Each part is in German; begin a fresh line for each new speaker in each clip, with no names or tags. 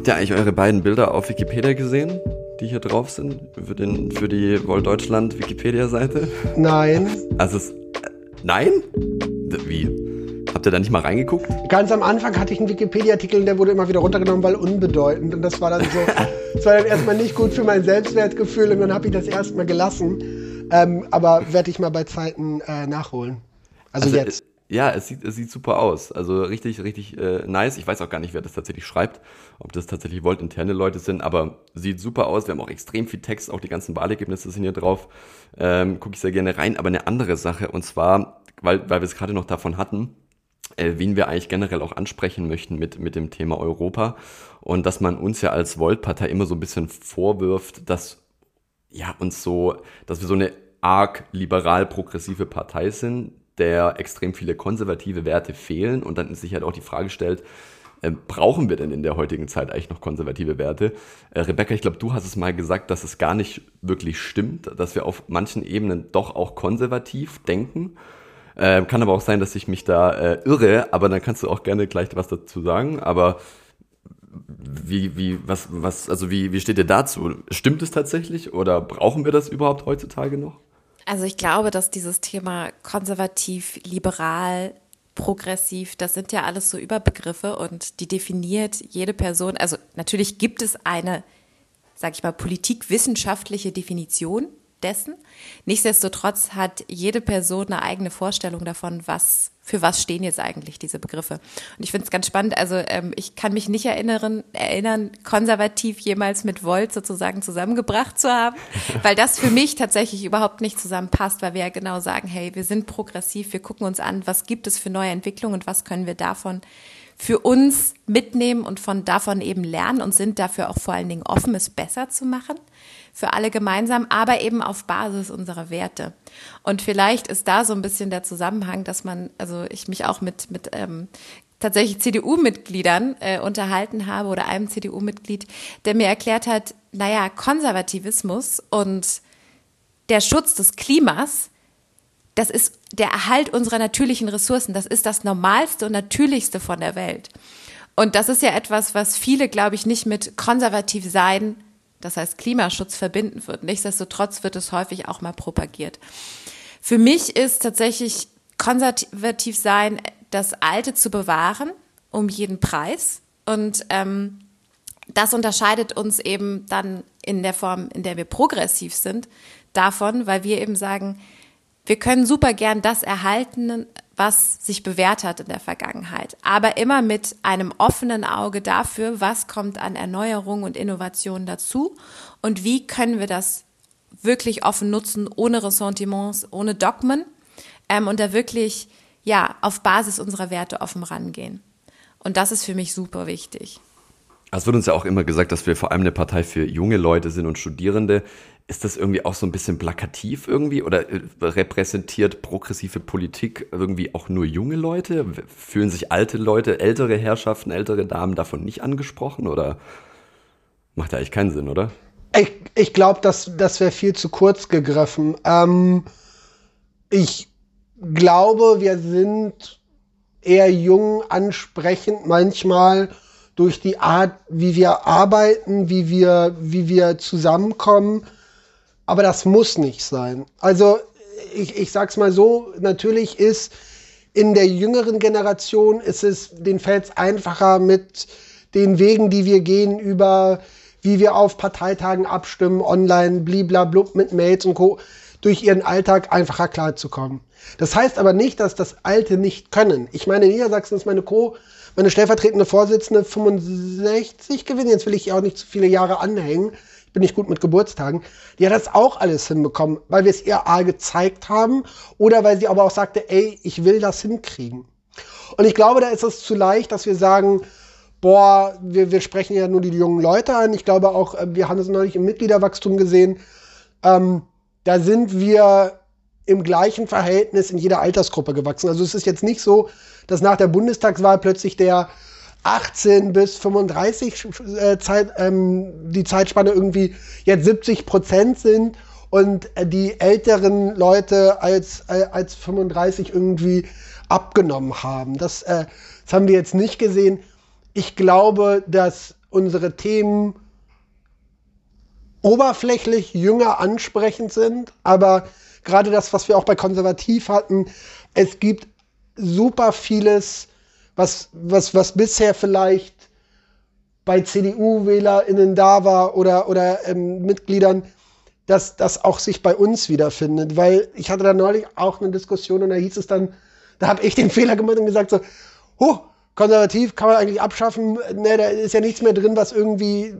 Habt ihr eigentlich eure beiden Bilder auf Wikipedia gesehen, die hier drauf sind? Für, den, für die Woll Deutschland Wikipedia-Seite?
Nein.
Also es. Äh, nein? Wie? Habt ihr da nicht mal reingeguckt?
Ganz am Anfang hatte ich einen Wikipedia-Artikel, der wurde immer wieder runtergenommen, weil unbedeutend. Und das war dann so, das war dann erstmal nicht gut für mein Selbstwertgefühl und dann habe ich das erstmal gelassen. Ähm, aber werde ich mal bei Zeiten äh, nachholen. Also, also jetzt.
Ja, es sieht, es sieht super aus. Also richtig, richtig äh, nice. Ich weiß auch gar nicht, wer das tatsächlich schreibt, ob das tatsächlich Volt-interne Leute sind, aber sieht super aus. Wir haben auch extrem viel Text, auch die ganzen Wahlergebnisse sind hier drauf. Ähm, Gucke ich sehr gerne rein. Aber eine andere Sache, und zwar, weil, weil wir es gerade noch davon hatten, äh, wen wir eigentlich generell auch ansprechen möchten mit, mit dem Thema Europa. Und dass man uns ja als Volt-Partei immer so ein bisschen vorwirft, dass ja uns so, dass wir so eine arg liberal-progressive Partei sind, der extrem viele konservative Werte fehlen und dann sich halt auch die Frage stellt, äh, brauchen wir denn in der heutigen Zeit eigentlich noch konservative Werte? Äh, Rebecca, ich glaube, du hast es mal gesagt, dass es gar nicht wirklich stimmt, dass wir auf manchen Ebenen doch auch konservativ denken. Äh, kann aber auch sein, dass ich mich da äh, irre, aber dann kannst du auch gerne gleich was dazu sagen. Aber wie, wie, was, was, also wie, wie steht ihr dazu? Stimmt es tatsächlich oder brauchen wir das überhaupt heutzutage noch?
Also ich glaube, dass dieses Thema konservativ, liberal, progressiv, das sind ja alles so Überbegriffe und die definiert jede Person. Also natürlich gibt es eine, sag ich mal, politikwissenschaftliche Definition dessen. Nichtsdestotrotz hat jede Person eine eigene Vorstellung davon, was für was stehen jetzt eigentlich diese Begriffe. Und ich finde es ganz spannend. Also ähm, ich kann mich nicht erinnern, erinnern, konservativ jemals mit Volt sozusagen zusammengebracht zu haben, weil das für mich tatsächlich überhaupt nicht zusammenpasst, weil wir ja genau sagen, hey, wir sind progressiv, wir gucken uns an, was gibt es für neue Entwicklungen und was können wir davon für uns mitnehmen und von davon eben lernen und sind dafür auch vor allen Dingen offen, es besser zu machen für alle gemeinsam, aber eben auf Basis unserer Werte. Und vielleicht ist da so ein bisschen der Zusammenhang, dass man, also ich mich auch mit, mit ähm, tatsächlich CDU-Mitgliedern äh, unterhalten habe oder einem CDU-Mitglied, der mir erklärt hat, naja, Konservativismus und der Schutz des Klimas, das ist der Erhalt unserer natürlichen Ressourcen, das ist das Normalste und Natürlichste von der Welt. Und das ist ja etwas, was viele, glaube ich, nicht mit konservativ sein das heißt Klimaschutz verbinden wird. Nichtsdestotrotz wird es häufig auch mal propagiert. Für mich ist tatsächlich konservativ sein, das Alte zu bewahren, um jeden Preis. Und ähm, das unterscheidet uns eben dann in der Form, in der wir progressiv sind, davon, weil wir eben sagen, wir können super gern das erhalten, was sich bewährt hat in der Vergangenheit, aber immer mit einem offenen Auge dafür, was kommt an Erneuerung und Innovation dazu und wie können wir das wirklich offen nutzen, ohne Ressentiments, ohne Dogmen ähm, und da wirklich ja auf Basis unserer Werte offen rangehen. Und das ist für mich super wichtig.
Es wird uns ja auch immer gesagt, dass wir vor allem eine Partei für junge Leute sind und Studierende. Ist das irgendwie auch so ein bisschen plakativ irgendwie oder äh, repräsentiert progressive Politik irgendwie auch nur junge Leute? Fühlen sich alte Leute, ältere Herrschaften, ältere Damen davon nicht angesprochen oder macht ja eigentlich keinen Sinn, oder?
Ich, ich glaube, das, das wäre viel zu kurz gegriffen. Ähm, ich glaube, wir sind eher jung ansprechend manchmal durch die Art, wie wir arbeiten, wie wir, wie wir zusammenkommen. Aber das muss nicht sein. Also ich, ich sag's mal so, natürlich ist in der jüngeren Generation ist es den Fels einfacher mit den Wegen, die wir gehen über wie wir auf Parteitagen abstimmen, online, bliblablub mit Mails und Co., durch ihren Alltag einfacher klarzukommen. Das heißt aber nicht, dass das Alte nicht können. Ich meine, in Niedersachsen ist meine Co meine stellvertretende Vorsitzende 65 gewesen. Jetzt will ich auch nicht zu viele Jahre anhängen. Ich bin nicht gut mit Geburtstagen. Die hat das auch alles hinbekommen, weil wir es ihr A gezeigt haben oder weil sie aber auch sagte, ey, ich will das hinkriegen. Und ich glaube, da ist es zu leicht, dass wir sagen, boah, wir, wir sprechen ja nur die jungen Leute an. Ich glaube auch, äh, wir haben es neulich im Mitgliederwachstum gesehen. Ähm, da sind wir im gleichen Verhältnis in jeder Altersgruppe gewachsen. Also es ist jetzt nicht so, dass nach der Bundestagswahl plötzlich der 18 bis 35 äh, Zeit, ähm, die Zeitspanne irgendwie jetzt 70 Prozent sind und die älteren Leute als, äh, als 35 irgendwie abgenommen haben. Das, äh, das haben wir jetzt nicht gesehen. Ich glaube, dass unsere Themen oberflächlich jünger ansprechend sind, aber gerade das, was wir auch bei Konservativ hatten, es gibt super vieles, was, was, was bisher vielleicht bei CDU-WählerInnen da war oder, oder ähm, Mitgliedern, dass das auch sich bei uns wiederfindet. Weil ich hatte da neulich auch eine Diskussion und da hieß es dann, da habe ich den Fehler gemacht und gesagt so, huh, konservativ kann man eigentlich abschaffen, ne, da ist ja nichts mehr drin, was irgendwie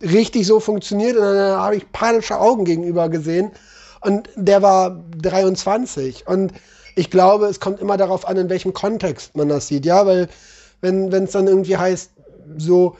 richtig so funktioniert. Und dann habe ich panische Augen gegenüber gesehen. Und der war 23. Und ich glaube, es kommt immer darauf an, in welchem Kontext man das sieht. Ja, weil wenn es dann irgendwie heißt, so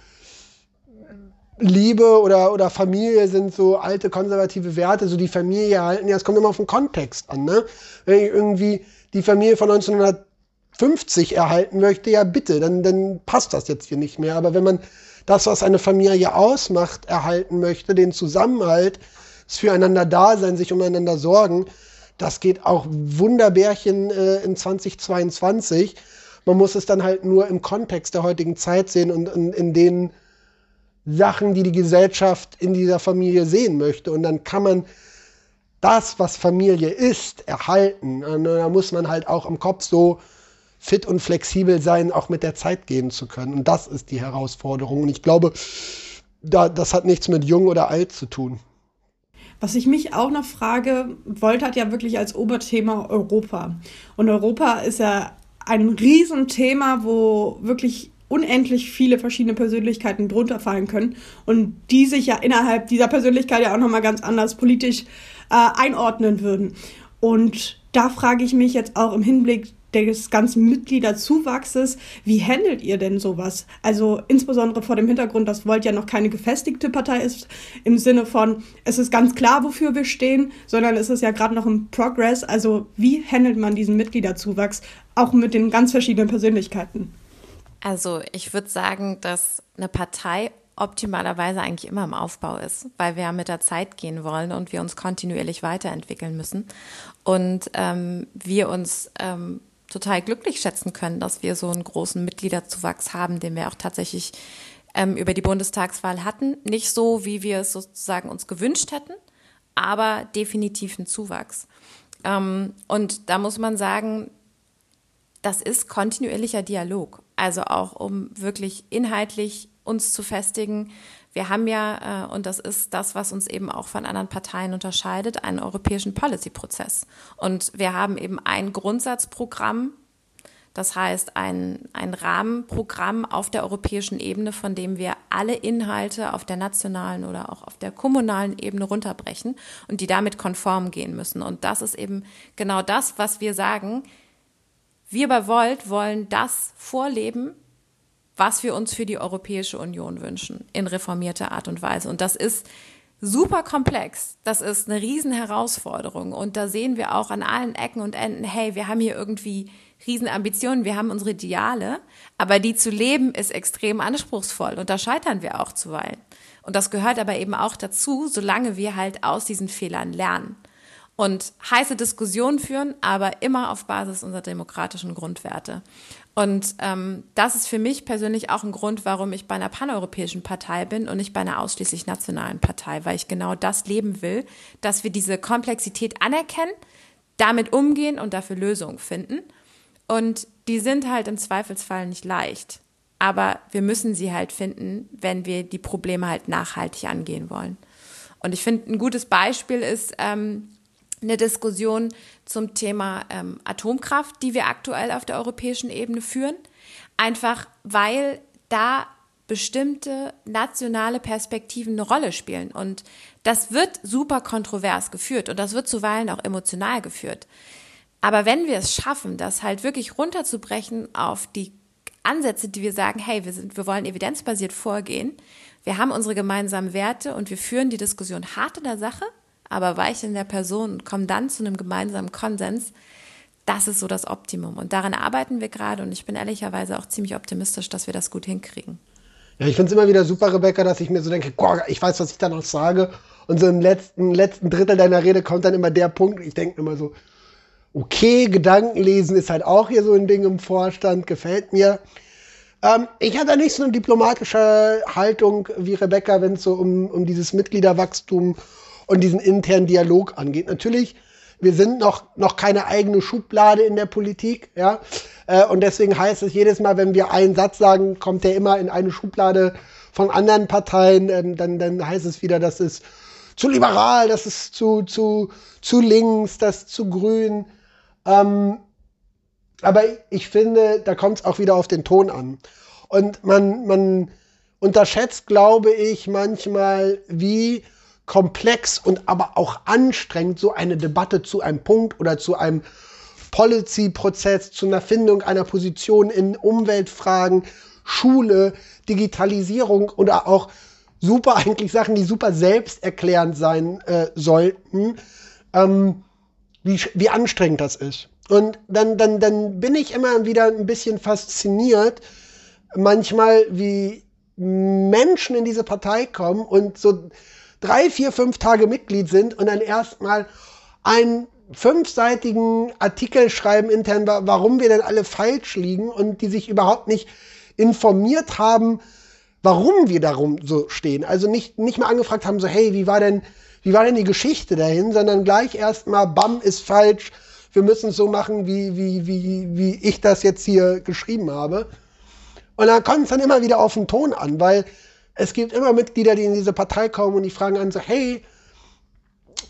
Liebe oder, oder Familie sind so alte konservative Werte, so die Familie halten, ja, es kommt immer auf den Kontext an. Ne? Wenn ich irgendwie die Familie von 1950 erhalten möchte, ja bitte, dann, dann passt das jetzt hier nicht mehr. Aber wenn man das, was eine Familie ausmacht, erhalten möchte, den Zusammenhalt, das Füreinander-Dasein, sich umeinander sorgen, das geht auch Wunderbärchen äh, in 2022. Man muss es dann halt nur im Kontext der heutigen Zeit sehen und in, in den Sachen, die die Gesellschaft in dieser Familie sehen möchte. Und dann kann man das, was Familie ist, erhalten. Und da muss man halt auch im Kopf so fit und flexibel sein, auch mit der Zeit gehen zu können. Und das ist die Herausforderung. Und ich glaube, da, das hat nichts mit jung oder alt zu tun.
Was ich mich auch noch frage, Volt hat ja wirklich als Oberthema Europa. Und Europa ist ja ein Riesenthema, wo wirklich unendlich viele verschiedene Persönlichkeiten drunter fallen können und die sich ja innerhalb dieser Persönlichkeit ja auch nochmal ganz anders politisch äh, einordnen würden. Und da frage ich mich jetzt auch im Hinblick des ganzen Mitgliederzuwachses. Wie handelt ihr denn sowas? Also insbesondere vor dem Hintergrund, dass Volt ja noch keine gefestigte Partei ist, im Sinne von, es ist ganz klar, wofür wir stehen, sondern es ist ja gerade noch im Progress. Also wie handelt man diesen Mitgliederzuwachs, auch mit den ganz verschiedenen Persönlichkeiten?
Also ich würde sagen, dass eine Partei optimalerweise eigentlich immer im Aufbau ist, weil wir ja mit der Zeit gehen wollen und wir uns kontinuierlich weiterentwickeln müssen. Und ähm, wir uns ähm, total glücklich schätzen können, dass wir so einen großen Mitgliederzuwachs haben, den wir auch tatsächlich ähm, über die Bundestagswahl hatten. Nicht so, wie wir es sozusagen uns gewünscht hätten, aber definitiv ein Zuwachs. Ähm, und da muss man sagen, das ist kontinuierlicher Dialog. Also auch um wirklich inhaltlich uns zu festigen. Wir haben ja, äh, und das ist das, was uns eben auch von anderen Parteien unterscheidet, einen europäischen Policy-Prozess. Und wir haben eben ein Grundsatzprogramm, das heißt ein, ein Rahmenprogramm auf der europäischen Ebene, von dem wir alle Inhalte auf der nationalen oder auch auf der kommunalen Ebene runterbrechen und die damit konform gehen müssen. Und das ist eben genau das, was wir sagen. Wir bei Volt wollen das vorleben, was wir uns für die Europäische Union wünschen, in reformierter Art und Weise. Und das ist super komplex. Das ist eine Riesenherausforderung. Und da sehen wir auch an allen Ecken und Enden, hey, wir haben hier irgendwie Riesenambitionen, wir haben unsere Ideale, aber die zu leben ist extrem anspruchsvoll und da scheitern wir auch zuweilen. Und das gehört aber eben auch dazu, solange wir halt aus diesen Fehlern lernen und heiße Diskussionen führen, aber immer auf Basis unserer demokratischen Grundwerte. Und ähm, das ist für mich persönlich auch ein Grund, warum ich bei einer paneuropäischen Partei bin und nicht bei einer ausschließlich nationalen Partei, weil ich genau das leben will, dass wir diese Komplexität anerkennen, damit umgehen und dafür Lösungen finden. Und die sind halt im Zweifelsfall nicht leicht. Aber wir müssen sie halt finden, wenn wir die Probleme halt nachhaltig angehen wollen. Und ich finde, ein gutes Beispiel ist, ähm, eine Diskussion zum Thema ähm, Atomkraft, die wir aktuell auf der europäischen Ebene führen. Einfach weil da bestimmte nationale Perspektiven eine Rolle spielen. Und das wird super kontrovers geführt und das wird zuweilen auch emotional geführt. Aber wenn wir es schaffen, das halt wirklich runterzubrechen auf die Ansätze, die wir sagen, hey, wir sind, wir wollen evidenzbasiert vorgehen, wir haben unsere gemeinsamen Werte und wir führen die Diskussion hart in der Sache, aber weich in der Person und kommen dann zu einem gemeinsamen Konsens, das ist so das Optimum. Und daran arbeiten wir gerade und ich bin ehrlicherweise auch ziemlich optimistisch, dass wir das gut hinkriegen.
Ja, ich finde es immer wieder super, Rebecca, dass ich mir so denke, boah, ich weiß, was ich da noch sage. Und so im letzten, letzten Drittel deiner Rede kommt dann immer der Punkt, ich denke immer so, okay, Gedankenlesen ist halt auch hier so ein Ding im Vorstand, gefällt mir. Ähm, ich hatte nicht so eine diplomatische Haltung wie Rebecca, wenn es so um, um dieses Mitgliederwachstum und diesen internen Dialog angeht. Natürlich, wir sind noch, noch keine eigene Schublade in der Politik, ja. Äh, und deswegen heißt es jedes Mal, wenn wir einen Satz sagen, kommt der immer in eine Schublade von anderen Parteien, ähm, dann, dann heißt es wieder, das ist zu liberal, das ist zu, zu, zu links, das ist zu grün. Ähm, aber ich finde, da kommt es auch wieder auf den Ton an. Und man, man unterschätzt, glaube ich, manchmal, wie komplex und aber auch anstrengend so eine Debatte zu einem Punkt oder zu einem Policy-Prozess, zu einer Findung einer Position in Umweltfragen, Schule, Digitalisierung oder auch super eigentlich Sachen, die super selbsterklärend sein äh, sollten, ähm, wie, wie anstrengend das ist. Und dann, dann, dann bin ich immer wieder ein bisschen fasziniert, manchmal, wie Menschen in diese Partei kommen und so drei, vier, fünf Tage Mitglied sind und dann erstmal einen fünfseitigen Artikel schreiben intern, warum wir denn alle falsch liegen und die sich überhaupt nicht informiert haben, warum wir darum so stehen. Also nicht, nicht mal angefragt haben, so, hey, wie war denn, wie war denn die Geschichte dahin, sondern gleich erstmal, bam, ist falsch, wir müssen es so machen, wie, wie, wie, wie ich das jetzt hier geschrieben habe. Und da kommt es dann immer wieder auf den Ton an, weil es gibt immer Mitglieder, die in diese Partei kommen und die fragen an so, hey,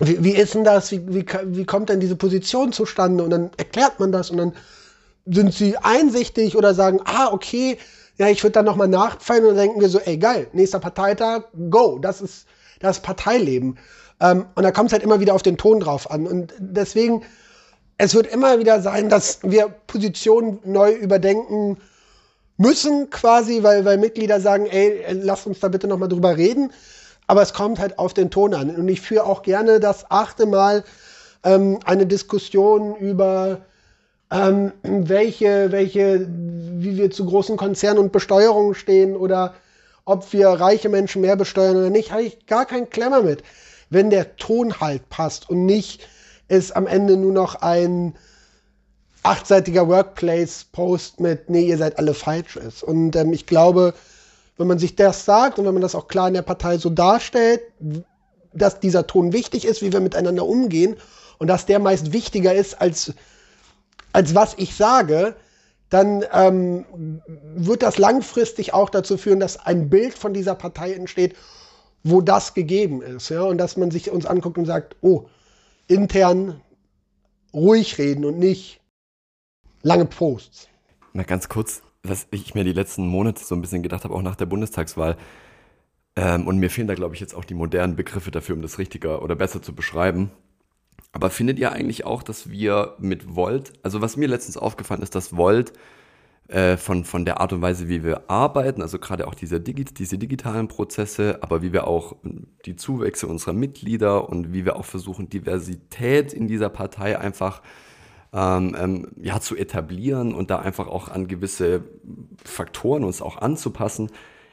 wie, wie ist denn das? Wie, wie, wie kommt denn diese Position zustande? Und dann erklärt man das und dann sind sie einsichtig oder sagen, ah, okay, ja, ich würde dann nochmal nachfallen und dann denken wir so, ey, geil, nächster Parteitag, go, das ist das Parteileben. Ähm, und da kommt es halt immer wieder auf den Ton drauf an. Und deswegen es wird immer wieder sein, dass wir Positionen neu überdenken müssen, quasi, weil, weil Mitglieder sagen, ey, lass uns da bitte nochmal drüber reden. Aber es kommt halt auf den Ton an. Und ich führe auch gerne das achte Mal ähm, eine Diskussion über ähm, welche, welche, wie wir zu großen Konzernen und Besteuerungen stehen oder ob wir reiche Menschen mehr besteuern oder nicht, habe ich gar keinen Klemmer mit. Wenn der Ton halt passt und nicht ist am Ende nur noch ein achtseitiger Workplace-Post mit, nee, ihr seid alle falsch ist. Und ähm, ich glaube, wenn man sich das sagt und wenn man das auch klar in der Partei so darstellt, dass dieser Ton wichtig ist, wie wir miteinander umgehen und dass der meist wichtiger ist als, als was ich sage, dann ähm, wird das langfristig auch dazu führen, dass ein Bild von dieser Partei entsteht, wo das gegeben ist. Ja? Und dass man sich uns anguckt und sagt, oh, intern ruhig reden und nicht lange Posts.
Mal ganz kurz, was ich mir die letzten Monate so ein bisschen gedacht habe, auch nach der Bundestagswahl. Ähm, und mir fehlen da, glaube ich, jetzt auch die modernen Begriffe dafür, um das richtiger oder besser zu beschreiben. Aber findet ihr eigentlich auch, dass wir mit Volt, also was mir letztens aufgefallen ist, dass Volt äh, von, von der Art und Weise, wie wir arbeiten, also gerade auch diese, Digi diese digitalen Prozesse, aber wie wir auch die Zuwächse unserer Mitglieder und wie wir auch versuchen, Diversität in dieser Partei einfach ähm, ähm, ja, zu etablieren und da einfach auch an gewisse Faktoren uns auch anzupassen.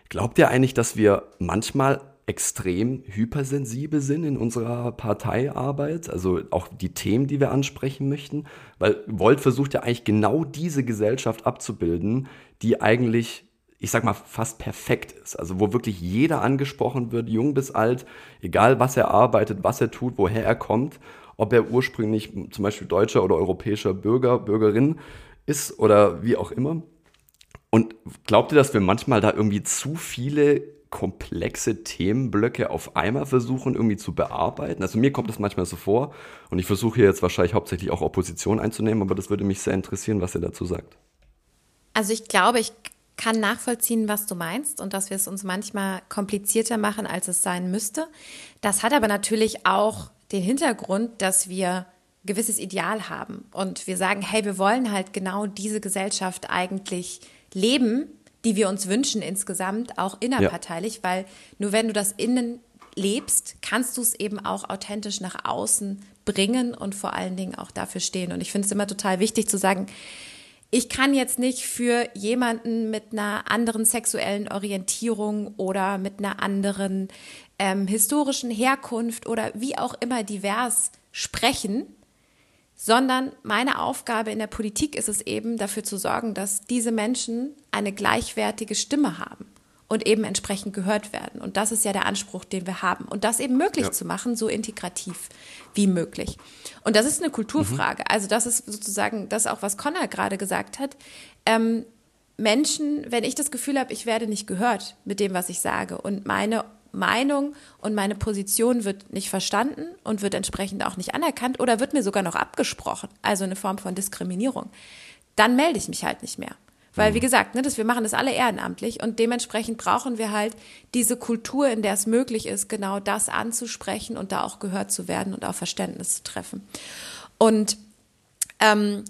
Glaubt ihr eigentlich, dass wir manchmal extrem hypersensibel sind in unserer Parteiarbeit, also auch die Themen, die wir ansprechen möchten, weil Volt versucht ja eigentlich genau diese Gesellschaft abzubilden, die eigentlich ich sag mal, fast perfekt ist. Also wo wirklich jeder angesprochen wird, jung bis alt, egal was er arbeitet, was er tut, woher er kommt, ob er ursprünglich zum Beispiel deutscher oder europäischer Bürger, Bürgerin ist oder wie auch immer. Und glaubt ihr, dass wir manchmal da irgendwie zu viele komplexe Themenblöcke auf einmal versuchen irgendwie zu bearbeiten. Also mir kommt das manchmal so vor und ich versuche hier jetzt wahrscheinlich hauptsächlich auch Opposition einzunehmen, aber das würde mich sehr interessieren, was ihr dazu sagt.
Also ich glaube, ich kann nachvollziehen, was du meinst und dass wir es uns manchmal komplizierter machen, als es sein müsste. Das hat aber natürlich auch den Hintergrund, dass wir gewisses Ideal haben und wir sagen, hey, wir wollen halt genau diese Gesellschaft eigentlich leben, die wir uns wünschen insgesamt, auch innerparteilich, ja. weil nur wenn du das innen lebst, kannst du es eben auch authentisch nach außen bringen und vor allen Dingen auch dafür stehen. Und ich finde es immer total wichtig zu sagen, ich kann jetzt nicht für jemanden mit einer anderen sexuellen Orientierung oder mit einer anderen ähm, historischen Herkunft oder wie auch immer divers sprechen, sondern meine Aufgabe in der Politik ist es eben, dafür zu sorgen, dass diese Menschen eine gleichwertige Stimme haben und eben entsprechend gehört werden. Und das ist ja der Anspruch, den wir haben. Und das eben möglich ja. zu machen, so integrativ wie möglich. Und das ist eine Kulturfrage. Mhm. Also das ist sozusagen das auch, was Connor gerade gesagt hat. Ähm, Menschen, wenn ich das Gefühl habe, ich werde nicht gehört mit dem, was ich sage und meine Meinung und meine Position wird nicht verstanden und wird entsprechend auch nicht anerkannt oder wird mir sogar noch abgesprochen, also eine Form von Diskriminierung, dann melde ich mich halt nicht mehr. Weil, wie mhm. gesagt, ne, das, wir machen das alle ehrenamtlich und dementsprechend brauchen wir halt diese Kultur, in der es möglich ist, genau das anzusprechen und da auch gehört zu werden und auch Verständnis zu treffen. Und ähm,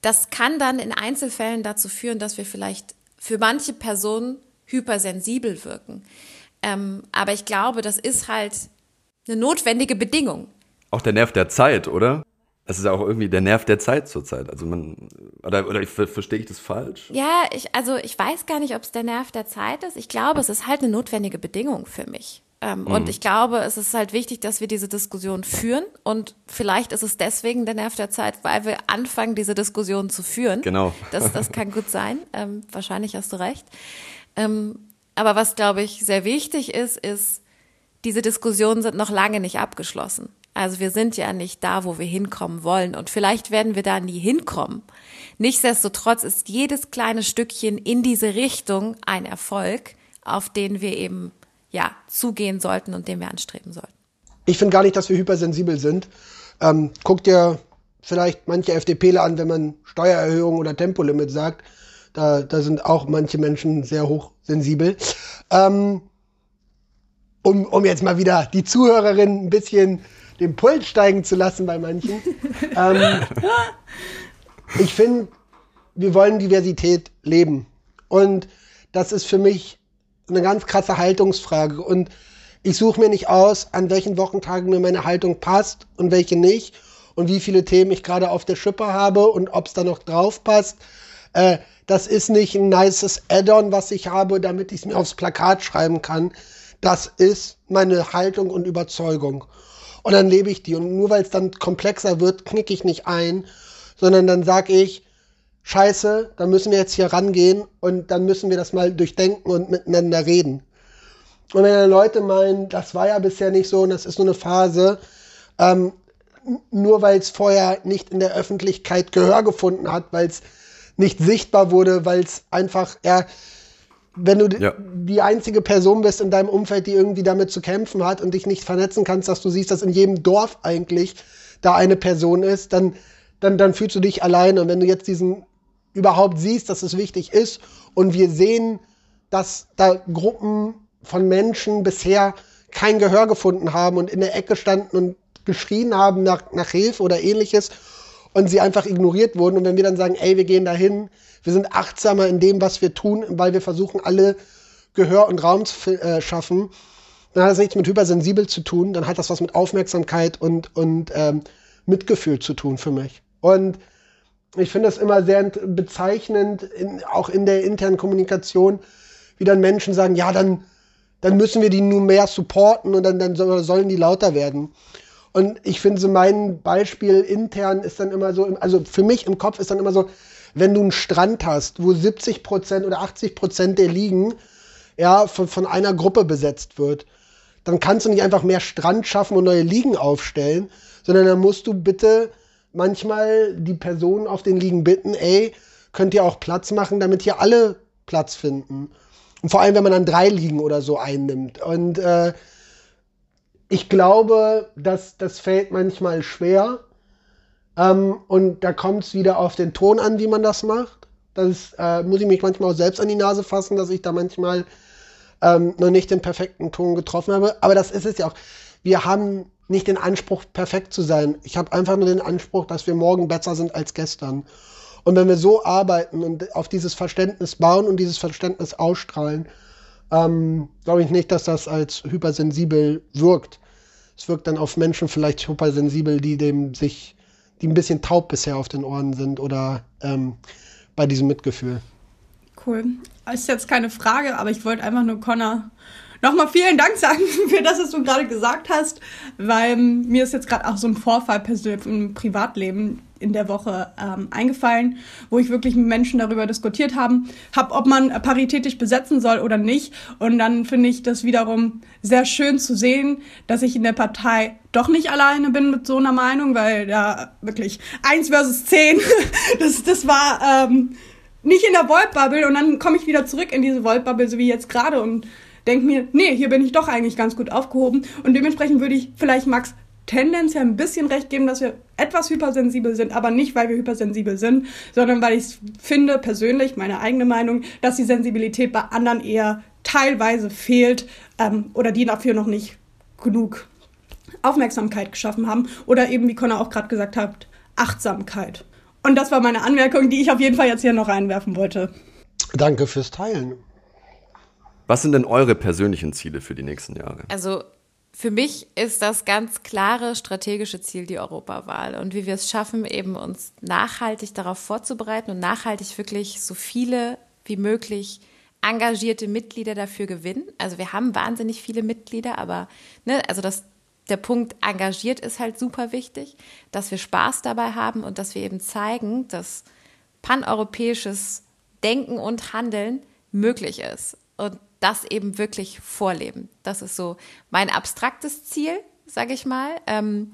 das kann dann in Einzelfällen dazu führen, dass wir vielleicht für manche Personen hypersensibel wirken. Ähm, aber ich glaube, das ist halt eine notwendige Bedingung.
Auch der Nerv der Zeit, oder? Das ist ja auch irgendwie der Nerv der Zeit zurzeit. Also man, oder, oder ich, verstehe ich das falsch?
Ja, ich, also ich weiß gar nicht, ob es der Nerv der Zeit ist. Ich glaube, es ist halt eine notwendige Bedingung für mich. Ähm, mhm. Und ich glaube, es ist halt wichtig, dass wir diese Diskussion führen. Und vielleicht ist es deswegen der Nerv der Zeit, weil wir anfangen, diese Diskussion zu führen.
Genau.
Das, das kann gut sein. Ähm, wahrscheinlich hast du recht. Ähm, aber was, glaube ich, sehr wichtig ist, ist, diese Diskussionen sind noch lange nicht abgeschlossen. Also wir sind ja nicht da, wo wir hinkommen wollen und vielleicht werden wir da nie hinkommen. Nichtsdestotrotz ist jedes kleine Stückchen in diese Richtung ein Erfolg, auf den wir eben ja zugehen sollten und den wir anstreben sollten.
Ich finde gar nicht, dass wir hypersensibel sind. Ähm, guck dir vielleicht manche FDPler an, wenn man Steuererhöhung oder Tempolimit sagt. Da, da sind auch manche Menschen sehr hochsensibel. Ähm, um, um jetzt mal wieder die Zuhörerin ein bisschen den Puls steigen zu lassen bei manchen. ähm, ich finde, wir wollen Diversität leben. Und das ist für mich eine ganz krasse Haltungsfrage. Und ich suche mir nicht aus, an welchen Wochentagen mir meine Haltung passt und welche nicht. Und wie viele Themen ich gerade auf der Schippe habe und ob es da noch drauf passt. Äh, das ist nicht ein nices Add-on, was ich habe, damit ich es mir aufs Plakat schreiben kann. Das ist meine Haltung und Überzeugung. Und dann lebe ich die. Und nur weil es dann komplexer wird, knicke ich nicht ein, sondern dann sage ich, scheiße, dann müssen wir jetzt hier rangehen und dann müssen wir das mal durchdenken und miteinander reden. Und wenn dann Leute meinen, das war ja bisher nicht so und das ist nur eine Phase, ähm, nur weil es vorher nicht in der Öffentlichkeit Gehör gefunden hat, weil es nicht sichtbar wurde, weil es einfach, ja, wenn du ja. die einzige Person bist in deinem Umfeld, die irgendwie damit zu kämpfen hat und dich nicht vernetzen kannst, dass du siehst, dass in jedem Dorf eigentlich da eine Person ist, dann, dann, dann fühlst du dich alleine. Und wenn du jetzt diesen überhaupt siehst, dass es wichtig ist und wir sehen, dass da Gruppen von Menschen bisher kein Gehör gefunden haben und in der Ecke standen und geschrien haben nach, nach Hilfe oder ähnliches und sie einfach ignoriert wurden. Und wenn wir dann sagen, ey, wir gehen dahin, wir sind achtsamer in dem, was wir tun, weil wir versuchen, alle Gehör und Raum zu äh, schaffen, dann hat das nichts mit hypersensibel zu tun, dann hat das was mit Aufmerksamkeit und, und ähm, Mitgefühl zu tun für mich. Und ich finde das immer sehr bezeichnend, in, auch in der internen Kommunikation, wie dann Menschen sagen, ja, dann, dann müssen wir die nun mehr supporten und dann, dann sollen die lauter werden. Und ich finde so mein Beispiel intern ist dann immer so, also für mich im Kopf ist dann immer so, wenn du einen Strand hast, wo 70 Prozent oder 80 Prozent der Liegen ja, von, von einer Gruppe besetzt wird, dann kannst du nicht einfach mehr Strand schaffen und neue Liegen aufstellen, sondern dann musst du bitte manchmal die Personen auf den Liegen bitten, ey, könnt ihr auch Platz machen, damit hier alle Platz finden. Und vor allem, wenn man dann drei Liegen oder so einnimmt. Und äh, ich glaube, dass das fällt manchmal schwer. Ähm, und da kommt es wieder auf den Ton an, wie man das macht. Das äh, muss ich mich manchmal auch selbst an die Nase fassen, dass ich da manchmal ähm, noch nicht den perfekten Ton getroffen habe. Aber das ist es ja auch. Wir haben nicht den Anspruch, perfekt zu sein. Ich habe einfach nur den Anspruch, dass wir morgen besser sind als gestern. Und wenn wir so arbeiten und auf dieses Verständnis bauen und dieses Verständnis ausstrahlen, ähm, glaube ich nicht, dass das als hypersensibel wirkt. Es wirkt dann auf Menschen vielleicht hypersensibel, die dem sich, die ein bisschen taub bisher auf den Ohren sind oder ähm, bei diesem Mitgefühl.
Cool. Ist jetzt keine Frage, aber ich wollte einfach nur Connor nochmal vielen Dank sagen für das, was du gerade gesagt hast, weil mir ist jetzt gerade auch so ein Vorfall persönlich im Privatleben in der Woche ähm, eingefallen, wo ich wirklich mit Menschen darüber diskutiert haben, hab, ob man paritätisch besetzen soll oder nicht. Und dann finde ich das wiederum sehr schön zu sehen, dass ich in der Partei doch nicht alleine bin mit so einer Meinung, weil da wirklich eins versus zehn, das, das war ähm, nicht in der Volt-Bubble und dann komme ich wieder zurück in diese Volt-Bubble, so wie jetzt gerade und denke mir, nee, hier bin ich doch eigentlich ganz gut aufgehoben und dementsprechend würde ich vielleicht Max tendenziell ein bisschen recht geben, dass wir etwas hypersensibel sind, aber nicht, weil wir hypersensibel sind, sondern weil ich finde, persönlich, meine eigene Meinung, dass die Sensibilität bei anderen eher teilweise fehlt ähm, oder die dafür noch nicht genug Aufmerksamkeit geschaffen haben oder eben, wie Connor auch gerade gesagt hat, Achtsamkeit. Und das war meine Anmerkung, die ich auf jeden Fall jetzt hier noch reinwerfen wollte.
Danke fürs Teilen.
Was sind denn eure persönlichen Ziele für die nächsten Jahre?
Also für mich ist das ganz klare strategische Ziel die Europawahl und wie wir es schaffen, eben uns nachhaltig darauf vorzubereiten und nachhaltig wirklich so viele wie möglich engagierte Mitglieder dafür gewinnen. Also wir haben wahnsinnig viele Mitglieder, aber ne, also das, der Punkt engagiert ist halt super wichtig, dass wir Spaß dabei haben und dass wir eben zeigen, dass paneuropäisches Denken und Handeln möglich ist. Und das eben wirklich vorleben. Das ist so mein abstraktes Ziel, sage ich mal. Ähm,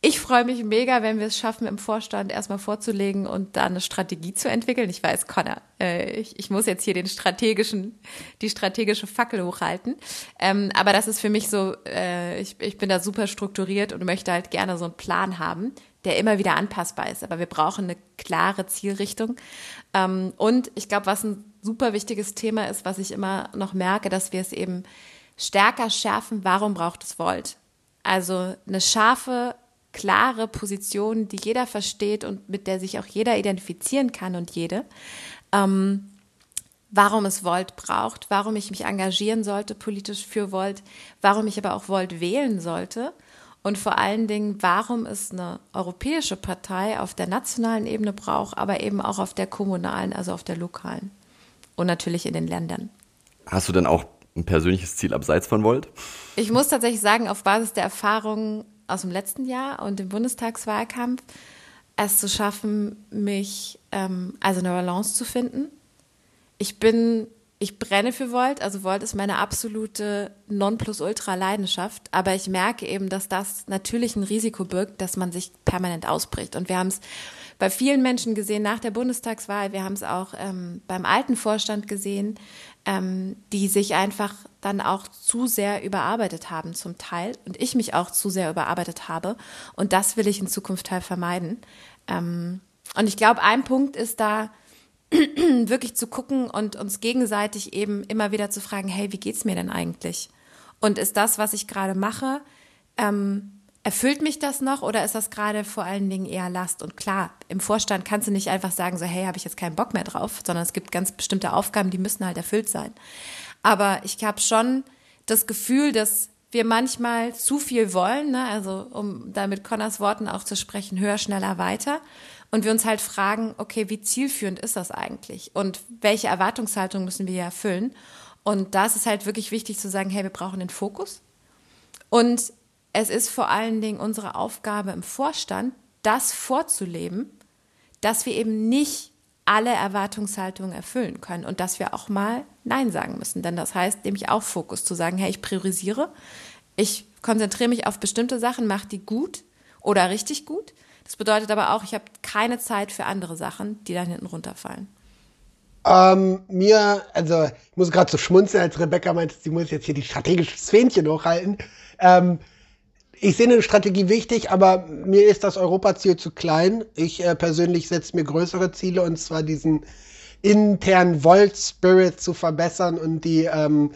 ich freue mich mega, wenn wir es schaffen, im Vorstand erstmal vorzulegen und da eine Strategie zu entwickeln. Ich weiß, Connor, äh, ich, ich, muss jetzt hier den strategischen, die strategische Fackel hochhalten. Ähm, aber das ist für mich so, äh, ich, ich bin da super strukturiert und möchte halt gerne so einen Plan haben, der immer wieder anpassbar ist. Aber wir brauchen eine klare Zielrichtung. Ähm, und ich glaube, was ein super wichtiges Thema ist, was ich immer noch merke, dass wir es eben stärker schärfen, warum braucht es Volt? Also eine scharfe, klare Position, die jeder versteht und mit der sich auch jeder identifizieren kann und jede. Ähm, warum es Volt braucht, warum ich mich engagieren sollte politisch für Volt, warum ich aber auch Volt wählen sollte und vor allen Dingen, warum es eine europäische Partei auf der nationalen Ebene braucht, aber eben auch auf der kommunalen, also auf der lokalen und natürlich in den Ländern.
Hast du denn auch ein persönliches Ziel abseits von Volt?
Ich muss tatsächlich sagen, auf Basis der Erfahrungen aus dem letzten Jahr und dem Bundestagswahlkampf, es zu schaffen, mich, ähm, also eine Balance zu finden. Ich bin, ich brenne für Volt, also Volt ist meine absolute Nonplusultra-Leidenschaft, aber ich merke eben, dass das natürlich ein Risiko birgt, dass man sich permanent ausbricht. Und wir haben es bei vielen Menschen gesehen nach der Bundestagswahl. Wir haben es auch ähm, beim alten Vorstand gesehen, ähm, die sich einfach dann auch zu sehr überarbeitet haben zum Teil und ich mich auch zu sehr überarbeitet habe. Und das will ich in Zukunft halt vermeiden. Ähm, und ich glaube, ein Punkt ist da, wirklich zu gucken und uns gegenseitig eben immer wieder zu fragen, hey, wie geht's mir denn eigentlich? Und ist das, was ich gerade mache, ähm, Erfüllt mich das noch oder ist das gerade vor allen Dingen eher Last? Und klar, im Vorstand kannst du nicht einfach sagen, so, hey, habe ich jetzt keinen Bock mehr drauf, sondern es gibt ganz bestimmte Aufgaben, die müssen halt erfüllt sein. Aber ich habe schon das Gefühl, dass wir manchmal zu viel wollen, ne? also um da mit Connors Worten auch zu sprechen, höher, schneller, weiter. Und wir uns halt fragen, okay, wie zielführend ist das eigentlich? Und welche Erwartungshaltung müssen wir erfüllen? Und da ist es halt wirklich wichtig zu sagen, hey, wir brauchen den Fokus. Und es ist vor allen Dingen unsere Aufgabe im Vorstand, das vorzuleben, dass wir eben nicht alle Erwartungshaltungen erfüllen können und dass wir auch mal Nein sagen müssen. Denn das heißt nämlich auch Fokus zu sagen, hey, ich priorisiere, ich konzentriere mich auf bestimmte Sachen, mache die gut oder richtig gut. Das bedeutet aber auch, ich habe keine Zeit für andere Sachen, die dann hinten runterfallen.
Ähm, mir, also ich muss gerade so schmunzeln, als Rebecca meinte, sie muss jetzt hier die strategische Fähnchen hochhalten. Ähm, ich sehe eine Strategie wichtig, aber mir ist das Europaziel zu klein. Ich äh, persönlich setze mir größere Ziele und zwar diesen internen Volt-Spirit zu verbessern und die, ähm,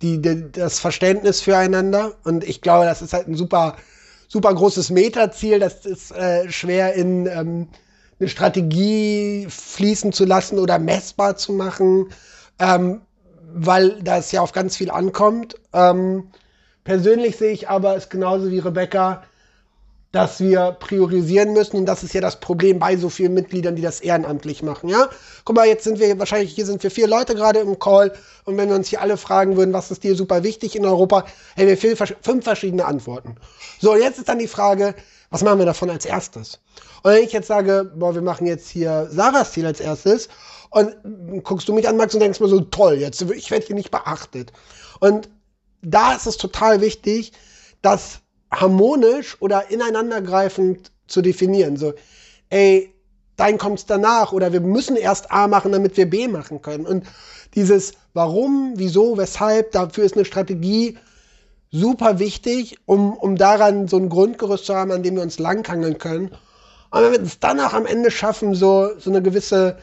die, die, das Verständnis füreinander. Und ich glaube, das ist halt ein super, super großes Metaziel. Das ist äh, schwer in ähm, eine Strategie fließen zu lassen oder messbar zu machen, ähm, weil das ja auf ganz viel ankommt. Ähm, Persönlich sehe ich aber es genauso wie Rebecca, dass wir priorisieren müssen. Und das ist ja das Problem bei so vielen Mitgliedern, die das ehrenamtlich machen. Ja, guck mal, jetzt sind wir wahrscheinlich, hier sind wir vier Leute gerade im Call. Und wenn wir uns hier alle fragen würden, was ist dir super wichtig in Europa, hätten wir vier, fünf verschiedene Antworten. So, jetzt ist dann die Frage, was machen wir davon als erstes? Und wenn ich jetzt sage, boah, wir machen jetzt hier Sarahs Ziel als erstes, und guckst du mich an, Max, und denkst mir so, toll, jetzt, ich werde hier nicht beachtet. Und da ist es total wichtig, dass harmonisch oder ineinandergreifend zu definieren. So, ey, dein kommt's danach oder wir müssen erst A machen, damit wir B machen können. Und dieses Warum, wieso, weshalb, dafür ist eine Strategie super wichtig, um, um daran so ein Grundgerüst zu haben, an dem wir uns langhangeln können. Und wenn wir es dann auch am Ende schaffen, so, so eine gewisse,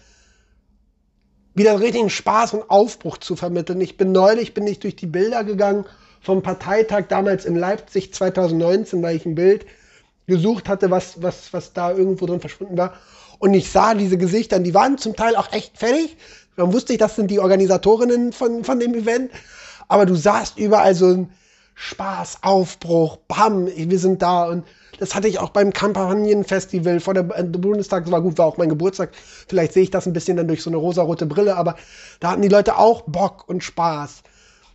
wieder richtigen Spaß und Aufbruch zu vermitteln. Ich bin neulich, bin ich durch die Bilder gegangen vom Parteitag damals in Leipzig 2019, weil ich ein Bild gesucht hatte, was, was, was da irgendwo drin verschwunden war. Und ich sah diese Gesichter, die waren zum Teil auch echt fertig. Dann wusste ich, das sind die Organisatorinnen von, von dem Event. Aber du sahst überall so ein Spaß, Aufbruch, bam, wir sind da. Und das hatte ich auch beim Kampagnenfestival vor der, der Bundestag. Das war gut, war auch mein Geburtstag. Vielleicht sehe ich das ein bisschen dann durch so eine rosarote Brille. Aber da hatten die Leute auch Bock und Spaß.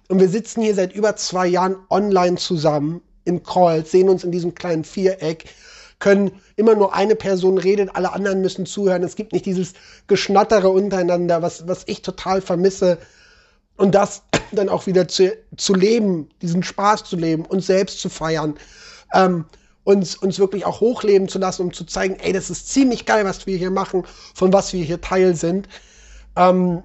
Und wir sitzen hier seit über zwei Jahren online zusammen in Calls, sehen uns in diesem kleinen Viereck, können immer nur eine Person redet, alle anderen müssen zuhören. Es gibt nicht dieses Geschnattere untereinander, was, was ich total vermisse. Und das dann auch wieder zu, zu leben, diesen Spaß zu leben, uns selbst zu feiern, ähm, uns, uns wirklich auch hochleben zu lassen, um zu zeigen, ey, das ist ziemlich geil, was wir hier machen, von was wir hier Teil sind. Ähm,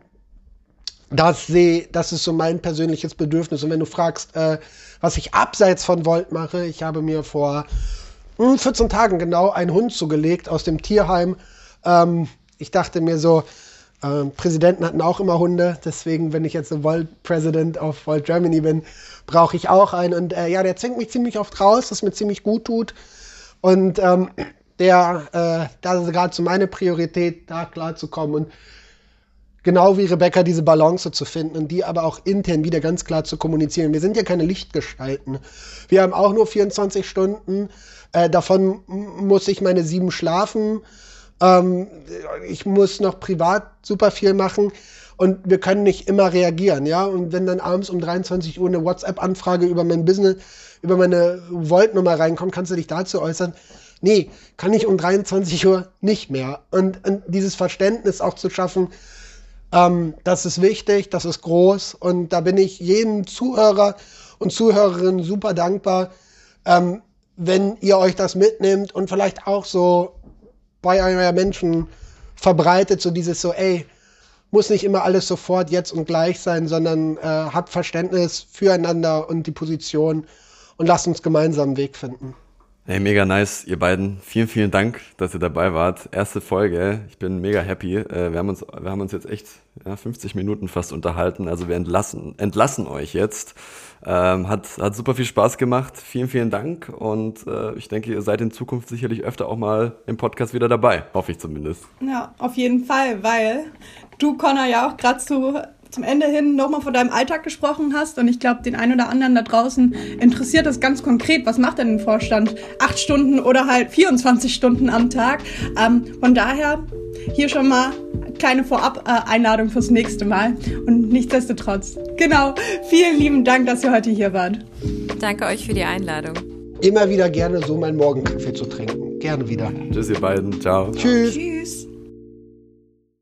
das sehe, das ist so mein persönliches Bedürfnis. Und wenn du fragst, äh, was ich abseits von Volt mache, ich habe mir vor mh, hm, 14 Tagen genau einen Hund zugelegt aus dem Tierheim. Ähm, ich dachte mir so, äh, Präsidenten hatten auch immer Hunde, deswegen, wenn ich jetzt ein Volt President auf Volt Germany bin, brauche ich auch einen. Und äh, ja, der zwingt mich ziemlich oft raus, was mir ziemlich gut tut. Und ähm, der, äh, da ist gerade so meine Priorität, da klarzukommen. Und genau wie Rebecca diese Balance zu finden und die aber auch intern wieder ganz klar zu kommunizieren. Wir sind ja keine Lichtgestalten. Wir haben auch nur 24 Stunden. Äh, davon muss ich meine sieben schlafen. Ähm, ich muss noch privat super viel machen. Und wir können nicht immer reagieren, ja. Und wenn dann abends um 23 Uhr eine WhatsApp-Anfrage über mein Business, über meine Volt-Nummer reinkommt, kannst du dich dazu äußern? Nee, kann ich um 23 Uhr nicht mehr. Und, und dieses Verständnis auch zu schaffen, ähm, das ist wichtig, das ist groß und da bin ich jedem Zuhörer und Zuhörerin super dankbar, ähm, wenn ihr euch das mitnimmt und vielleicht auch so bei eurer Menschen verbreitet, so dieses so, ey, muss nicht immer alles sofort jetzt und gleich sein, sondern äh, habt Verständnis füreinander und die Position und lasst uns gemeinsam einen Weg finden.
Hey, mega nice, ihr beiden. Vielen, vielen Dank, dass ihr dabei wart. Erste Folge. Ich bin mega happy. Äh, wir haben uns, wir haben uns jetzt echt ja, 50 Minuten fast unterhalten. Also wir entlassen, entlassen euch jetzt. Ähm, hat, hat super viel Spaß gemacht. Vielen, vielen Dank. Und äh, ich denke, ihr seid in Zukunft sicherlich öfter auch mal im Podcast wieder dabei. Hoffe ich zumindest.
Ja, auf jeden Fall, weil du, Connor, ja auch gerade zu zum Ende hin nochmal von deinem Alltag gesprochen hast. Und ich glaube, den einen oder anderen da draußen interessiert das ganz konkret. Was macht denn ein Vorstand? Acht Stunden oder halt 24 Stunden am Tag. Ähm, von daher hier schon mal kleine Vorab-Einladung fürs nächste Mal. Und nichtsdestotrotz, genau, vielen lieben Dank, dass ihr heute hier wart.
Danke euch für die Einladung.
Immer wieder gerne so meinen Morgenkaffee zu trinken. Gerne wieder.
Tschüss, ihr beiden. Ciao.
Tschüss. Tschüss.